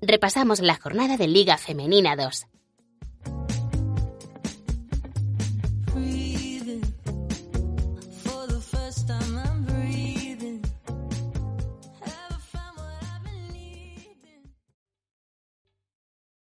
Repasamos la jornada de Liga Femenina 2.